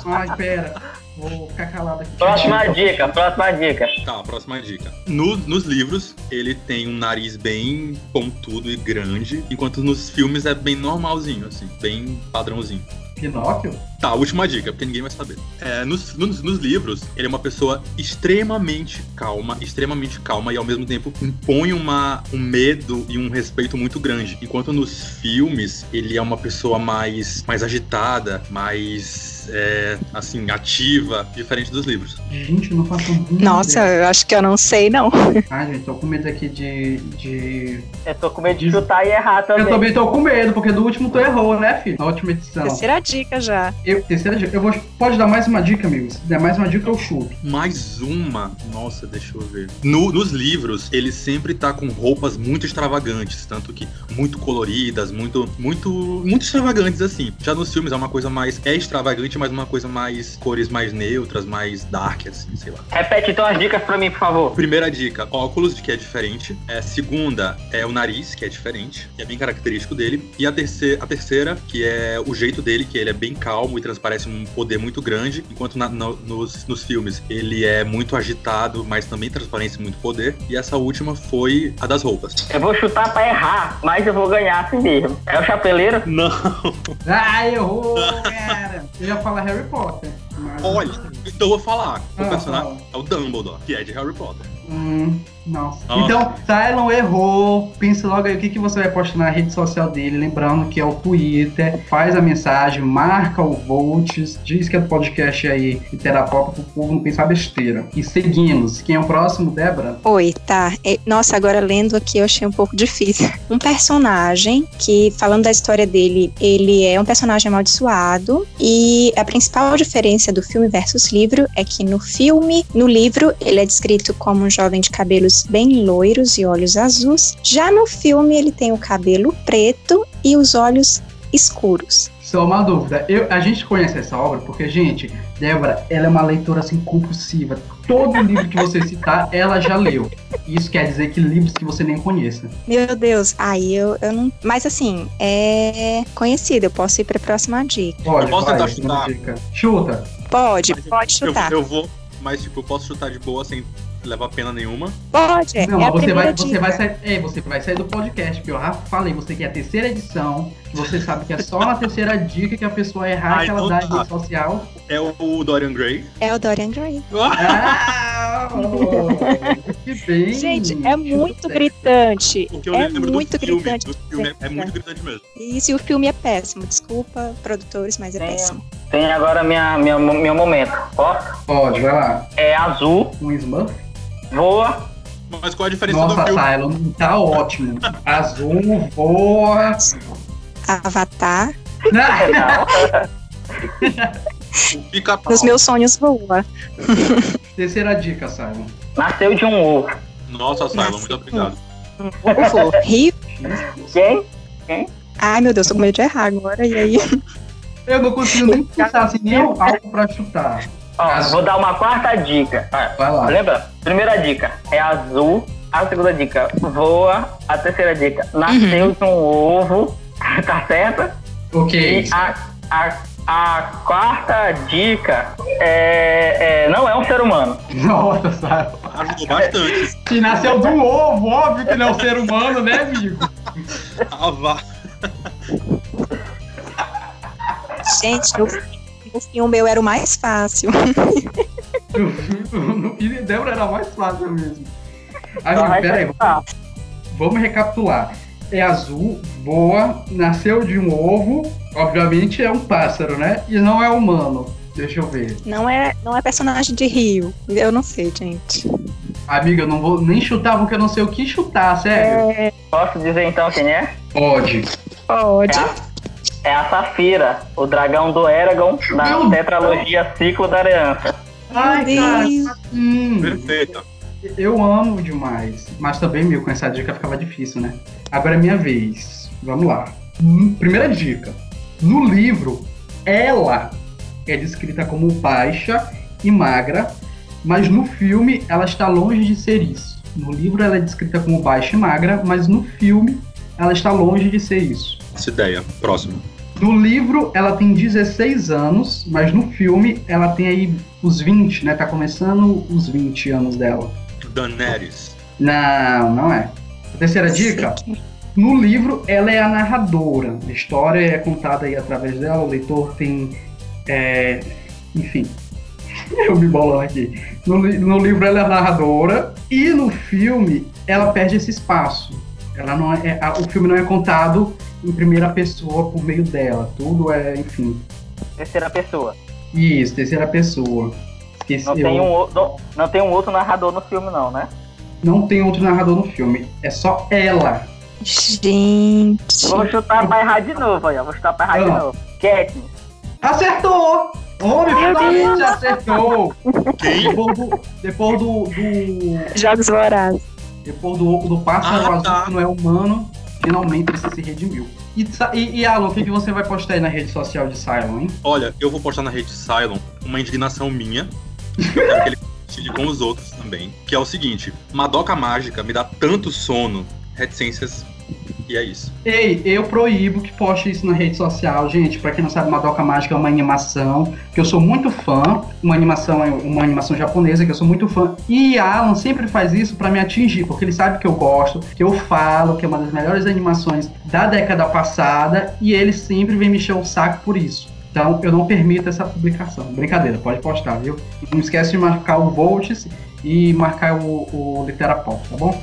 Ai, pera. Vou ficar calado aqui. Próxima dica, próxima dica. Tá, próxima dica. No, nos livros, ele tem um nariz bem pontudo e grande, enquanto nos filmes é bem normalzinho, assim, bem padrãozinho. Pinóquio? Tá, última dica, porque ninguém vai saber. É, nos, nos, nos, livros, ele é uma pessoa extremamente calma, extremamente calma e ao mesmo tempo impõe uma, um medo e um respeito muito grande. Enquanto nos filmes, ele é uma pessoa mais, mais agitada, mais é, assim, ativa, diferente dos livros. Gente, eu não faço muito. Nossa, ideia. eu acho que eu não sei, não. Ah, gente, tô com medo aqui de. de... Eu tô com medo de chutar e errar também. Eu também tô com medo, porque do último tu errou, né, filho? Na última edição. Terceira dica já. Eu eu, terceira dica. Eu vou, pode dar mais uma dica, amigos? Se der mais uma dica, eu chuto. Mais uma. Nossa, deixa eu ver. No- nos livros, ele sempre tá com roupas muito extravagantes, tanto que muito coloridas, muito, muito, muito extravagantes assim. Já nos filmes é uma coisa mais é extravagante, mas uma coisa mais cores mais neutras, mais dark assim, sei lá. Repete então as dicas pra mim, por favor. Primeira dica, óculos, que é diferente. É, segunda é o nariz, que é diferente, que é bem característico dele. E a terceira, a terceira, que é o jeito dele, que ele é bem calmo e transparece um poder muito grande, enquanto na- no- nos, nos filmes ele é muito agitado, mas também transparece muito poder. E essa última foi a das roupas. Eu vou chutar pra errar, mas eu vou ganhar assim mesmo. É o chapeleiro? Não, Ah, errou, cara. Eu ia falar Harry Potter. mas- olha, então eu vou falar. O Ah, personagem fala. é o Dumbledore, que é de Harry Potter. Hum, nossa. Nossa. Então, Tylon errou. Pense logo aí o que, que você vai postar na rede social dele. Lembrando que é o Twitter. Faz a mensagem, marca o Volts, diz que é do podcast aí, Literapop, pro povo não pensar besteira. E seguimos. Quem é o próximo, Débora? Oi, tá. É, Nossa, agora lendo aqui eu achei um pouco difícil. Um personagem que, falando da história dele, ele é um personagem amaldiçoado e a principal diferença do filme versus livro é que no filme, no livro, ele é descrito como um jovem de cabelos bem loiros e olhos azuis. Já no filme, ele tem o cabelo preto e os olhos escuros. Só uma dúvida. Eu, a gente conhece essa obra porque, gente, Débora, ela é uma leitora assim compulsiva. Todo livro que você citar, ela já leu. Isso quer dizer que livros que você nem conheça. Meu Deus, aí eu, eu não. Mas assim, é conhecido, eu posso ir pra próxima dica. Pode, Eu posso vai, tentar chutar? dica. Chuta. Pode, Mas pode Eu, chutar. eu vou, mas tipo, eu posso chutar de boa sem levar pena nenhuma. Pode, é, Não, é você vai, você vai sair. É, você vai sair do podcast, porque eu já falei, você quer a terceira edição, que você sabe que é só na terceira dica que a pessoa errar Ah, que ela dá em rede social. É o Dorian Gray. É o Dorian Gray. Ah, oh, que bem. Gente, é muito gritante. Eu É lembro muito do filme. gritante. Do filme é, é muito gritante mesmo. Isso, e o filme é péssimo. Desculpa, produtores, mas é Tem, péssimo. tem agora minha, minha, meu momento. Posso? Pode, vai lá. É azul, Um Smurf. Voa, Mas qual a diferença Nossa, do filme? Tylon, tá ótimo. Azul, voa. Avatar, não. Nos meus sonhos voa. Terceira dica, Simon. Nasceu de um ovo. Nossa, Silon, muito obrigado. Ovo. Rio. Quem? Ai, meu Deus, tô com medo de errar agora. E aí? Eu não consigo nem pensar assim, nem algo pra chutar. Ó, Azul. vou dar uma quarta dica. Vai lá. Lembra? Primeira dica é azul. A segunda dica, voa. A terceira dica, nasceu de um ovo. tá certo? Ok. E a, a, a quarta dica é, é- não é um ser humano. Nossa. Ajudou bastante. Se nasceu do ovo, óbvio que não é um ser humano, né, amigo? Ah, vá. Gente, no, no filme eu era o mais fácil. E Débora era mais fácil mesmo. Amigo, vai peraí, acertar. vamos recapitular. É azul, voa, nasceu de um ovo, obviamente é um pássaro, né? E não é humano. Deixa eu ver. Não é, não é personagem de Rio. Eu não sei, gente. Amiga, eu não vou nem chutar porque eu não sei o que chutar, sério. Posso dizer então quem é? Pode. Pode. É é a Safira, o dragão do Eragon Meu da Deus. tetralogia Ciclo da Aliança. Ai, cara. Hum, Perfeita. eu amo demais. Mas também, meu, com essa dica ficava difícil, né? Agora é minha vez. Vamos lá. Hum, Primeira dica. No livro, ela é descrita como baixa e magra, mas no filme ela está longe de ser isso. No livro ela é descrita como baixa e magra, mas no filme ela está longe de ser isso. Essa ideia. Próximo. No livro ela tem 16 anos, mas no filme ela tem aí os 20, né? Tá começando os 20 anos dela. Daenerys. Não, não é. A terceira dica, no livro ela é a narradora. A história é contada aí através dela, o leitor tem. é, enfim. Eu me bolando aqui. No, no livro ela é a narradora e no filme ela perde esse espaço. Ela não é, a- o filme não é contado em primeira pessoa por meio dela. Tudo é, enfim. Terceira pessoa. Isso, terceira pessoa. Esqueci, Não eu- tem, um, não, não tem um outro narrador no filme, não, né? não tem outro narrador no filme. É só ela. Gente. Vou chutar pra errar de novo aí, ó. Vou chutar pra errar de Ah. novo. Katniss. Acertou! Homem, finalmente acertou! Quem? Depois do. Depois do, do Jogos Vorazes. depois do, do pássaro Ah, azul tá. que não é humano, finalmente ele se redimiu. E, e, e Alan, o que, que você vai postar aí na rede social de Cylon, hein? Olha, eu vou postar na rede Cylon uma indignação minha. Eu quero que ele compartilhe com os outros também. Que é o seguinte: Madoka Mágica me dá tanto sono, reticências, e é isso. Ei, eu proíbo que poste isso na rede social, gente. Pra quem não sabe, Madoka Mágica é uma animação que eu sou muito fã. Uma animação uma animação japonesa que eu sou muito fã. E Alan sempre faz isso pra me atingir, porque ele sabe que eu gosto, que eu falo, que é uma das melhores animações da década passada, e ele sempre vem me encher o saco por isso. Então eu não permito essa publicação. Brincadeira, pode postar, viu? Não esquece de marcar o Volts e marcar o, o Literapop, tá bom?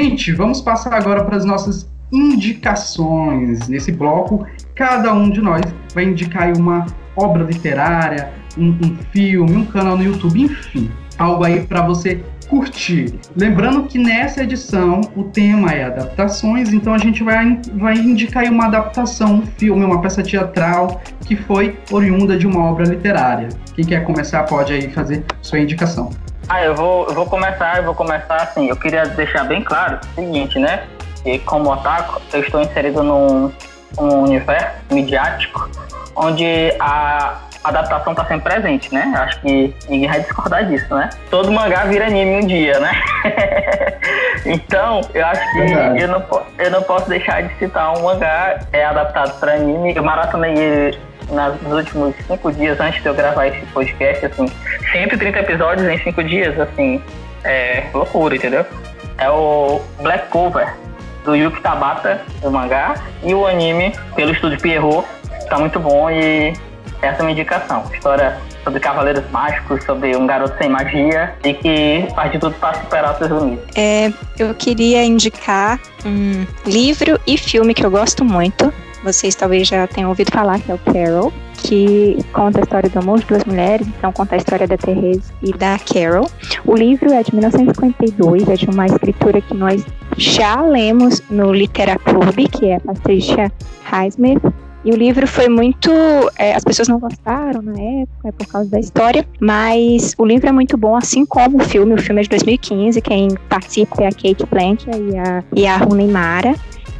Gente, vamos passar agora para as nossas indicações. Nesse bloco, cada um de nós vai indicar uma obra literária, um, um filme, um canal no YouTube, enfim, algo aí para você curtir. Lembrando que nessa edição o tema é adaptações, então a gente vai, vai indicar uma adaptação, um filme, uma peça teatral que foi oriunda de uma obra literária. Quem quer começar pode aí fazer sua indicação. Ah, eu vou, eu vou começar, eu vou começar assim. Eu queria deixar bem claro o seguinte, né? Que como otaku, eu estou inserido num, num universo midiático onde a adaptação está sempre presente, né? Acho que ninguém vai discordar disso, né? Todo mangá vira anime um dia, né? então, eu acho que eu não, eu não posso deixar de citar um mangá é adaptado para anime. Eu maratonei ele nos últimos cinco dias antes de eu gravar esse podcast, assim, 130 episódios em cinco dias, assim, é loucura, entendeu? É o Black Cover, do Yuki Tabata, do mangá, e o anime, pelo estúdio Pierrot, tá muito bom e essa é uma indicação. História sobre cavaleiros mágicos, sobre um garoto sem magia e que faz de tudo para superar seus limites. É, eu queria indicar um livro e filme que eu gosto muito. Vocês talvez já tenham ouvido falar, que é o Carol, que conta a história do amor de duas mulheres, então conta a história da Therese e da Carol. O livro é de 1952, é de uma escritora que nós já lemos no Literaclube, que é Patricia Highsmith. E o livro foi muito. é, as pessoas não gostaram na época por causa da história, mas o livro é muito bom, assim como o filme. O filme é de 2015, quem participa é a Kate Blanchett e a, e a Rooney Mara.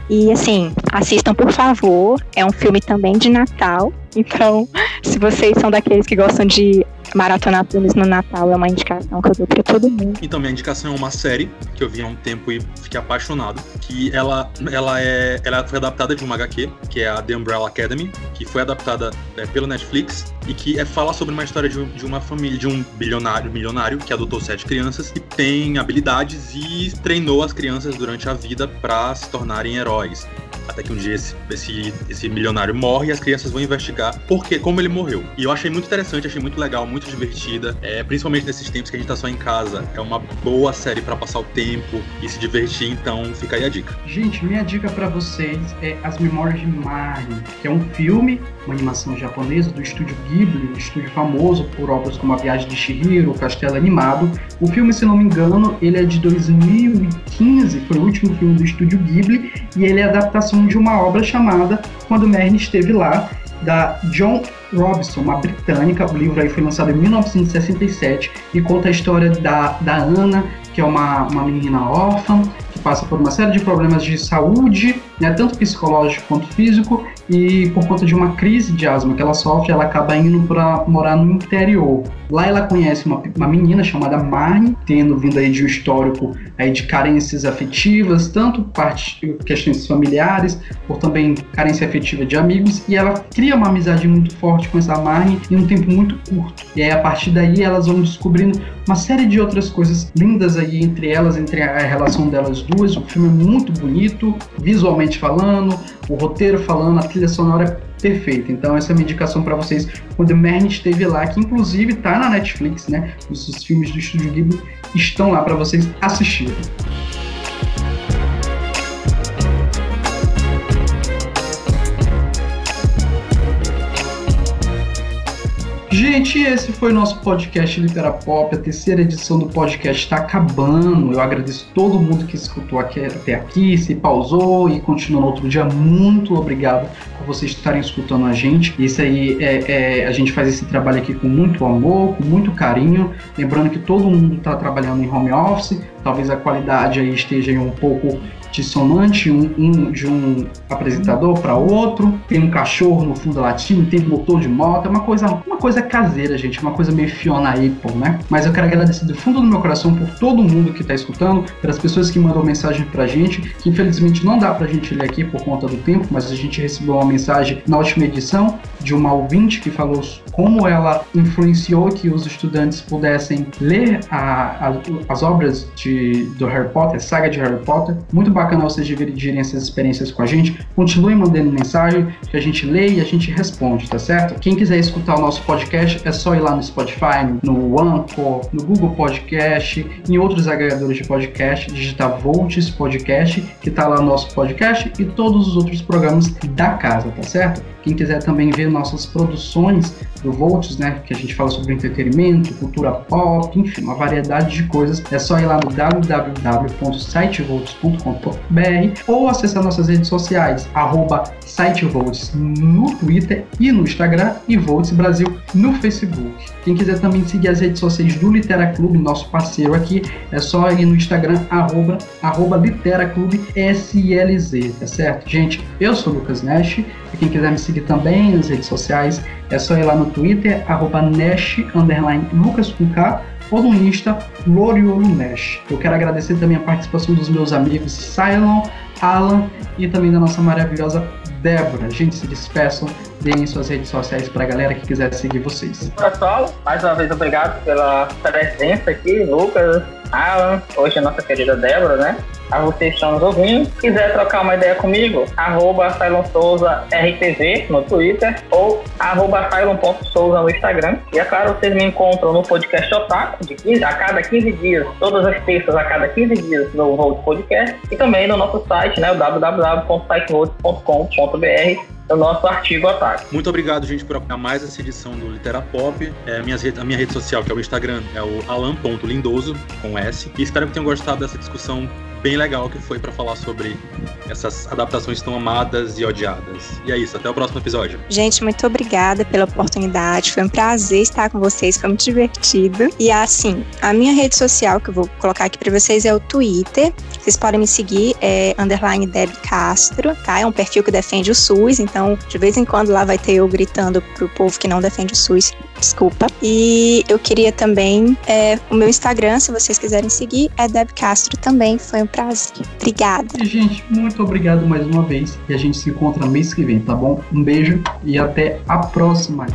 E assim, assistam por favor. É um filme também de Natal. Então, se vocês são daqueles que gostam de maratonar filmes no Natal, é uma indicação que eu dou pra todo mundo. Então, minha indicação é uma série que eu vi há um tempo e fiquei apaixonado. Que ela, ela, é, ela foi adaptada de uma HQ, que é a The Umbrella Academy, que foi adaptada é, pelo Netflix e que é, fala sobre uma história de, de uma família, de um bilionário, milionário que adotou sete crianças e tem habilidades e treinou as crianças durante a vida para se tornarem heróis. Até que um dia esse, esse, esse milionário morre e as crianças vão investigar por que, como ele morreu. E eu achei muito interessante, achei muito legal, muito divertida. É, principalmente nesses tempos que a gente tá só em casa. É uma boa série pra passar o tempo e se divertir, então fica aí a dica. Gente, minha dica pra vocês é As Memórias de Marnie, que é um filme, uma animação japonesa do estúdio Ghibli, um estúdio famoso por obras como A Viagem de Chihiro, O Castelo Animado. O filme, se não me engano, ele é de 2015, foi o último filme do estúdio Ghibli, e ele é a adaptação de uma obra chamada Quando Marnie Esteve Lá, da John Robson, uma britânica. O livro aí foi lançado em 1967 e conta a história da, da Ana, que é uma, uma menina órfã, que passa por uma série de problemas de saúde, né, tanto psicológico quanto físico, e por conta de uma crise de asma que ela sofre, ela acaba indo para morar no interior. Lá ela conhece uma, uma menina chamada Marnie, tendo vindo aí de um histórico aí de carências afetivas, tanto parte, questões familiares, por também carência afetiva de amigos, e ela cria uma amizade muito forte com essa Marnie em um tempo muito curto. E aí, a partir daí, elas vão descobrindo uma série de outras coisas lindas aí entre elas, entre a relação delas duas. O filme é muito bonito, visualmente falando, o roteiro falando, a trilha sonora é perfeita. Então essa é a minha indicação para vocês quando Merne esteve lá, que inclusive tá na Netflix, né? Os, os filmes do Estúdio Ghibli estão lá para vocês assistirem. Gente, esse foi nosso podcast Litera Pop. A terceira edição do podcast está acabando. Eu agradeço todo mundo que escutou aqui, até aqui, se pausou e continuou no outro dia. Muito obrigado por vocês estarem escutando a gente. Isso aí é, é a gente faz esse trabalho aqui com muito amor, com muito carinho. Lembrando que todo mundo está trabalhando em home office. Talvez a qualidade aí esteja um pouco dissonante um, um de um apresentador para outro, tem um cachorro no fundo latindo, tem motor de moto, é uma coisa, uma coisa caseira, gente, uma coisa meio Fiona Apple, né? Mas eu quero agradecer do fundo do meu coração por todo mundo que está escutando, pelas pessoas que mandam mensagem pra gente, que infelizmente não dá pra gente ler aqui por conta do tempo, mas a gente recebeu uma mensagem na última edição de uma ouvinte que falou como ela influenciou que os estudantes pudessem ler a, a, as obras de, do Harry Potter, saga de Harry Potter. Muito bacana vocês dividirem essas experiências com a gente. Continuem mandando mensagem que a gente lê e a gente responde, tá certo? Quem quiser escutar o nosso podcast é só ir lá no Spotify, no Anchor, no Google Podcast, em outros agregadores de podcast, digitar Volts Podcast, que tá lá no nosso podcast e todos os outros programas da casa, tá certo? Quem quiser também ver nossas produções do Volts, né, que a gente fala sobre entretenimento, cultura pop, enfim, uma variedade de coisas, é só ir lá no www.sitevolts.com.br ou acessar nossas redes sociais, arroba sitevolts no Twitter e no Instagram e Volts Brasil no Facebook. Quem quiser também seguir as redes sociais do Litera Clube, nosso parceiro aqui, é só ir no Instagram, arroba, arroba Litera Clube SLZ, tá certo? Gente, eu sou o Lucas Nash, e quem quiser me seguir também nas redes sociais, é só ir lá no Twitter, arroba Nash, Lucas com K, ou no Insta, Loriolo Nash. Eu quero agradecer também a participação dos meus amigos Cylon, Alan e também da nossa maravilhosa Débora. Gente, se despeçam, deem suas redes sociais para a galera que quiser seguir vocês. Pessoal, mais uma vez obrigado pela presença aqui, Lucas, Alan, hoje a nossa querida Débora, né? a vocês estão nos ouvindo. quiser trocar uma ideia comigo, arroba RTV no Twitter ou arroba Souza no Instagram. E é claro, vocês me encontram no podcast Otaku, de 15, a cada 15 dias, todas as terças a cada 15 dias no Volt Podcast. E também no nosso site, né, www.sitevolt.com.br o nosso artigo ataque. Muito obrigado, gente, por acompanhar mais essa edição do Literapop. É, minhas, a minha rede social, que é o Instagram, é o alan.lindoso, com S. E espero que tenham gostado dessa discussão bem legal que foi para falar sobre essas adaptações tão amadas e odiadas. E é isso, até o próximo episódio. Gente, muito obrigada pela oportunidade. Foi um prazer estar com vocês, foi muito divertido. E assim, a minha rede social que eu vou colocar aqui para vocês é o Twitter. Vocês podem me seguir, é underline Deb Castro, tá? É um perfil que defende o SUS, então de vez em quando lá vai ter eu gritando pro povo que não defende o SUS desculpa. E eu queria também é, o meu Instagram, se vocês quiserem seguir, é Deb Castro também. Foi um prazer. Obrigada. E, gente, muito obrigado mais uma vez. E a gente se encontra mês que vem, tá bom? Um beijo e até a próxima.